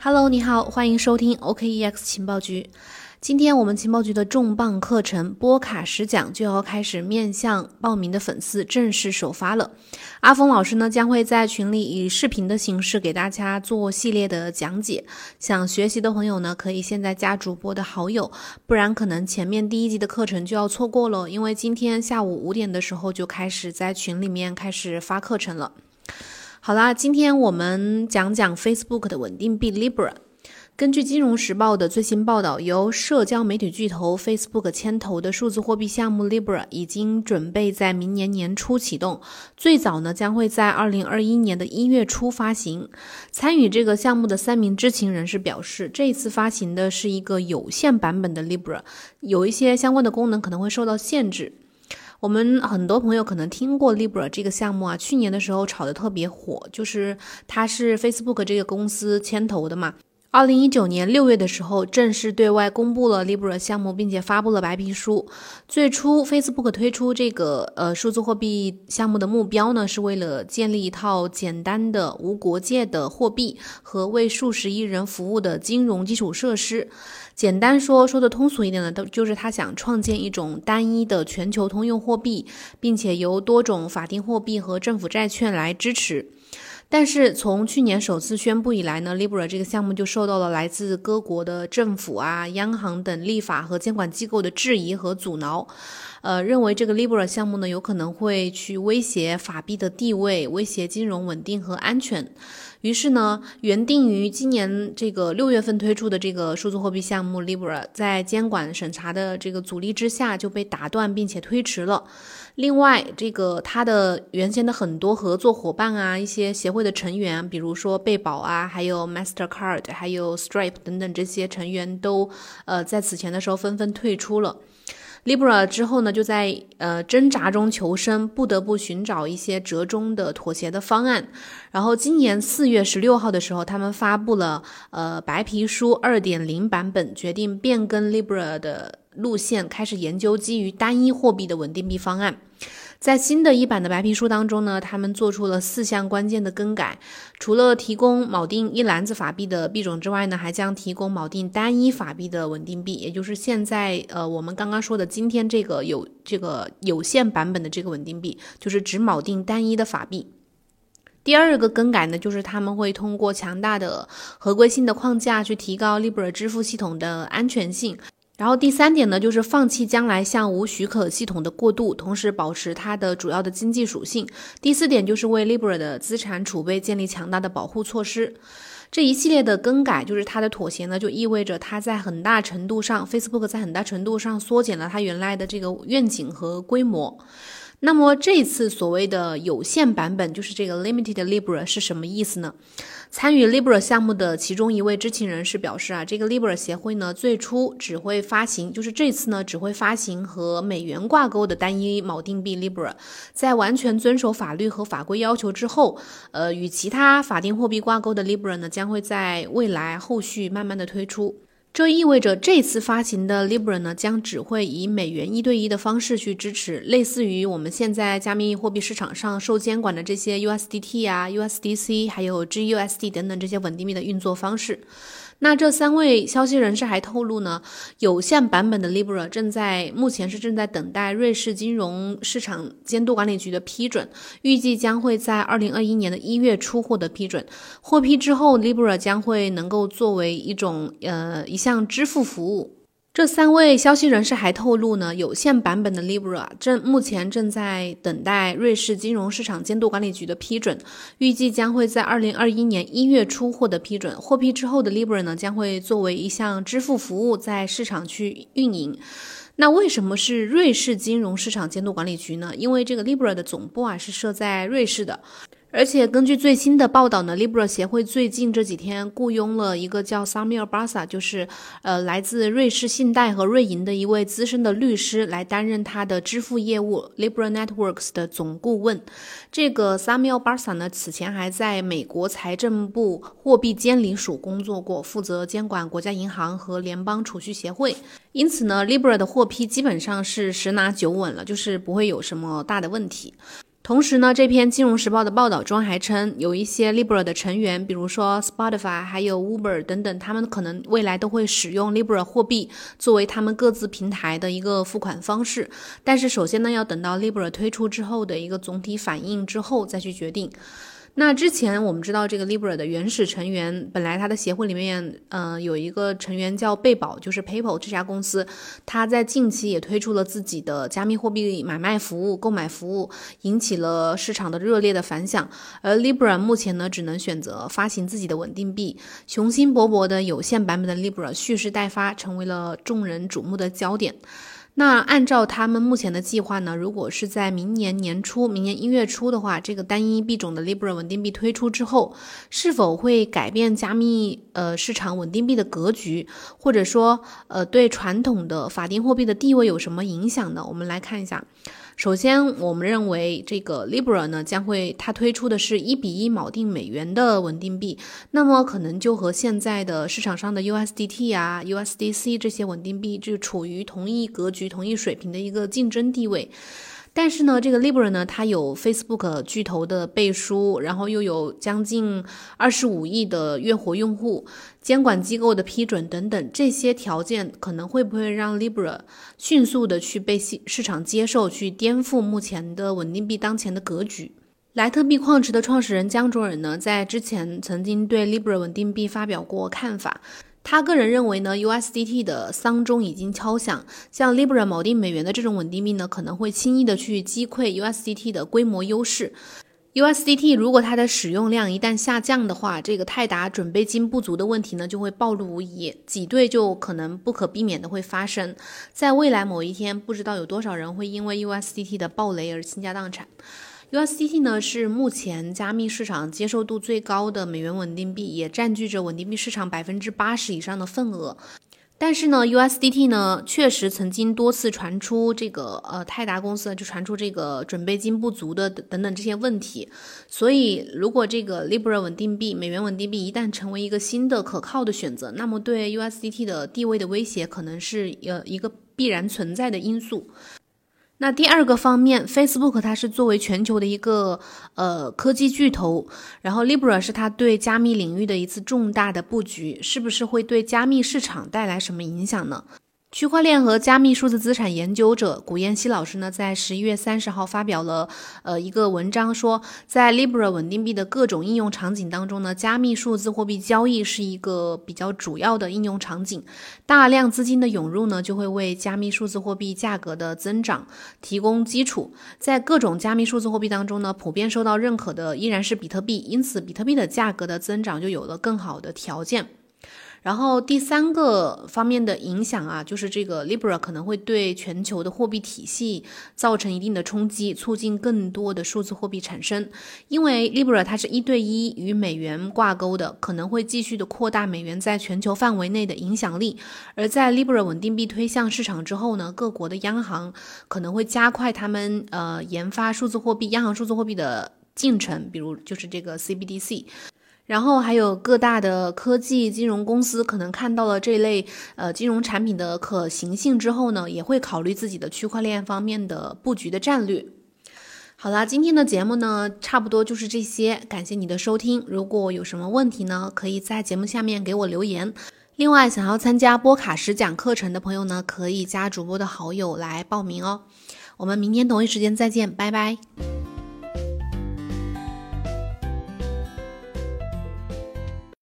Hello，你好，欢迎收听 OKEX 情报局。今天我们情报局的重磅课程波卡十讲就要开始面向报名的粉丝正式首发了。阿峰老师呢将会在群里以视频的形式给大家做系列的讲解。想学习的朋友呢，可以现在加主播的好友，不然可能前面第一集的课程就要错过了。因为今天下午五点的时候就开始在群里面开始发课程了。好啦，今天我们讲讲 Facebook 的稳定币 Libra。根据《金融时报》的最新报道，由社交媒体巨头 Facebook 牵头的数字货币项目 Libra 已经准备在明年年初启动，最早呢将会在二零二一年的一月初发行。参与这个项目的三名知情人士表示，这次发行的是一个有限版本的 Libra，有一些相关的功能可能会受到限制。我们很多朋友可能听过 Libra 这个项目啊，去年的时候炒得特别火，就是它是 Facebook 这个公司牵头的嘛。二零一九年六月的时候，正式对外公布了 Libra 项目，并且发布了白皮书。最初，Facebook 推出这个呃数字货币项目的目标呢，是为了建立一套简单的无国界的货币和为数十亿人服务的金融基础设施。简单说，说的通俗一点呢，都就是他想创建一种单一的全球通用货币，并且由多种法定货币和政府债券来支持。但是从去年首次宣布以来呢，Libra 这个项目就受到了来自各国的政府啊、央行等立法和监管机构的质疑和阻挠。呃，认为这个 Libra 项目呢，有可能会去威胁法币的地位，威胁金融稳定和安全。于是呢，原定于今年这个六月份推出的这个数字货币项目 Libra，在监管审查的这个阻力之下，就被打断并且推迟了。另外，这个它的原先的很多合作伙伴啊，一些协会的成员，比如说贝宝啊，还有 Mastercard，还有 Stripe 等等这些成员都，呃，在此前的时候纷纷退出了 Libra 之后呢，就在呃挣扎中求生，不得不寻找一些折中的妥协的方案。然后今年四月十六号的时候，他们发布了呃白皮书二点零版本，决定变更 Libra 的。路线开始研究基于单一货币的稳定币方案。在新的一版的白皮书当中呢，他们做出了四项关键的更改。除了提供锚定一篮子法币的币种之外呢，还将提供锚定单一法币的稳定币，也就是现在呃我们刚刚说的今天这个有这个有限版本的这个稳定币，就是只锚定单一的法币。第二个更改呢，就是他们会通过强大的合规性的框架去提高 Libra 支付系统的安全性。然后第三点呢，就是放弃将来向无许可系统的过渡，同时保持它的主要的经济属性。第四点就是为 Libra 的资产储备建立强大的保护措施。这一系列的更改，就是它的妥协呢，就意味着它在很大程度上，Facebook 在很大程度上缩减了它原来的这个愿景和规模。那么这次所谓的有限版本，就是这个 Limited Libra 是什么意思呢？参与 Libra 项目的其中一位知情人士表示啊，这个 Libra 协会呢，最初只会发行，就是这次呢，只会发行和美元挂钩的单一锚定币 Libra，在完全遵守法律和法规要求之后，呃，与其他法定货币挂钩的 Libra 呢，将会在未来后续慢慢的推出。这意味着这次发行的 Libra 呢，将只会以美元一对一的方式去支持，类似于我们现在加密货币市场上受监管的这些 USDT 啊、USDC，还有 GUSD 等等这些稳定币的运作方式。那这三位消息人士还透露呢，有限版本的 Libra 正在目前是正在等待瑞士金融市场监督管理局的批准，预计将会在二零二一年的一月初获得批准。获批之后，Libra 将会能够作为一种呃一项支付服务。这三位消息人士还透露呢，有限版本的 Libra 正目前正在等待瑞士金融市场监督管理局的批准，预计将会在二零二一年一月初获得批准。获批之后的 Libra 呢，将会作为一项支付服务在市场去运营。那为什么是瑞士金融市场监督管理局呢？因为这个 Libra 的总部啊是设在瑞士的。而且根据最新的报道呢，Libra 协会最近这几天雇佣了一个叫 Samuel Barsa，就是呃来自瑞士信贷和瑞银的一位资深的律师来担任他的支付业务 Libra Networks 的总顾问。这个 Samuel Barsa 呢，此前还在美国财政部货币监理署工作过，负责监管国家银行和联邦储蓄协会。因此呢，Libra 的获批基本上是十拿九稳了，就是不会有什么大的问题。同时呢，这篇《金融时报》的报道中还称，有一些 Libra 的成员，比如说 Spotify、还有 Uber 等等，他们可能未来都会使用 Libra 货币作为他们各自平台的一个付款方式。但是，首先呢，要等到 Libra 推出之后的一个总体反应之后再去决定。那之前我们知道，这个 Libra 的原始成员，本来它的协会里面，呃，有一个成员叫贝宝，就是 PayPal 这家公司，它在近期也推出了自己的加密货币买卖服务、购买服务，引起了市场的热烈的反响。而 Libra 目前呢，只能选择发行自己的稳定币，雄心勃勃的有限版本的 Libra 蓄势待发，成为了众人瞩目的焦点。那按照他们目前的计划呢，如果是在明年年初、明年一月初的话，这个单一币种的 Libra 稳定币推出之后，是否会改变加密呃市场稳定币的格局，或者说呃对传统的法定货币的地位有什么影响呢？我们来看一下。首先，我们认为这个 Libra 呢将会它推出的是一比一锚定美元的稳定币，那么可能就和现在的市场上的 USDT 啊、USDC 这些稳定币就处于同一格局、同一水平的一个竞争地位。但是呢，这个 Libra 呢，它有 Facebook 巨头的背书，然后又有将近二十五亿的月活用户，监管机构的批准等等，这些条件可能会不会让 Libra 迅速的去被市市场接受，去颠覆目前的稳定币当前的格局？莱特币矿池的创始人江卓尔呢，在之前曾经对 Libra 稳定币发表过看法。他个人认为呢，USDT 的丧钟已经敲响，像 Libra 锚定美元的这种稳定币呢，可能会轻易的去击溃 USDT 的规模优势。USDT 如果它的使用量一旦下降的话，这个泰达准备金不足的问题呢，就会暴露无遗，挤兑就可能不可避免的会发生。在未来某一天，不知道有多少人会因为 USDT 的暴雷而倾家荡产。USDT 呢是目前加密市场接受度最高的美元稳定币，也占据着稳定币市场百分之八十以上的份额。但是呢，USDT 呢确实曾经多次传出这个呃泰达公司就传出这个准备金不足的等等这些问题。所以，如果这个 Libra 稳定币、美元稳定币一旦成为一个新的可靠的选择，那么对 USDT 的地位的威胁可能是呃一个必然存在的因素。那第二个方面，Facebook 它是作为全球的一个呃科技巨头，然后 Libra 是它对加密领域的一次重大的布局，是不是会对加密市场带来什么影响呢？区块链和加密数字资产研究者古彦希老师呢，在十一月三十号发表了呃一个文章，说在 Libra 稳定币的各种应用场景当中呢，加密数字货币交易是一个比较主要的应用场景。大量资金的涌入呢，就会为加密数字货币价格的增长提供基础。在各种加密数字货币当中呢，普遍受到认可的依然是比特币，因此比特币的价格的增长就有了更好的条件。然后第三个方面的影响啊，就是这个 Libra 可能会对全球的货币体系造成一定的冲击，促进更多的数字货币产生。因为 Libra 它是一对一与美元挂钩的，可能会继续的扩大美元在全球范围内的影响力。而在 Libra 稳定币推向市场之后呢，各国的央行可能会加快他们呃研发数字货币、央行数字货币的进程，比如就是这个 CBDC。然后还有各大的科技金融公司可能看到了这类呃金融产品的可行性之后呢，也会考虑自己的区块链方面的布局的战略。好啦，今天的节目呢，差不多就是这些，感谢你的收听。如果有什么问题呢，可以在节目下面给我留言。另外，想要参加波卡十讲课程的朋友呢，可以加主播的好友来报名哦。我们明天同一时间再见，拜拜。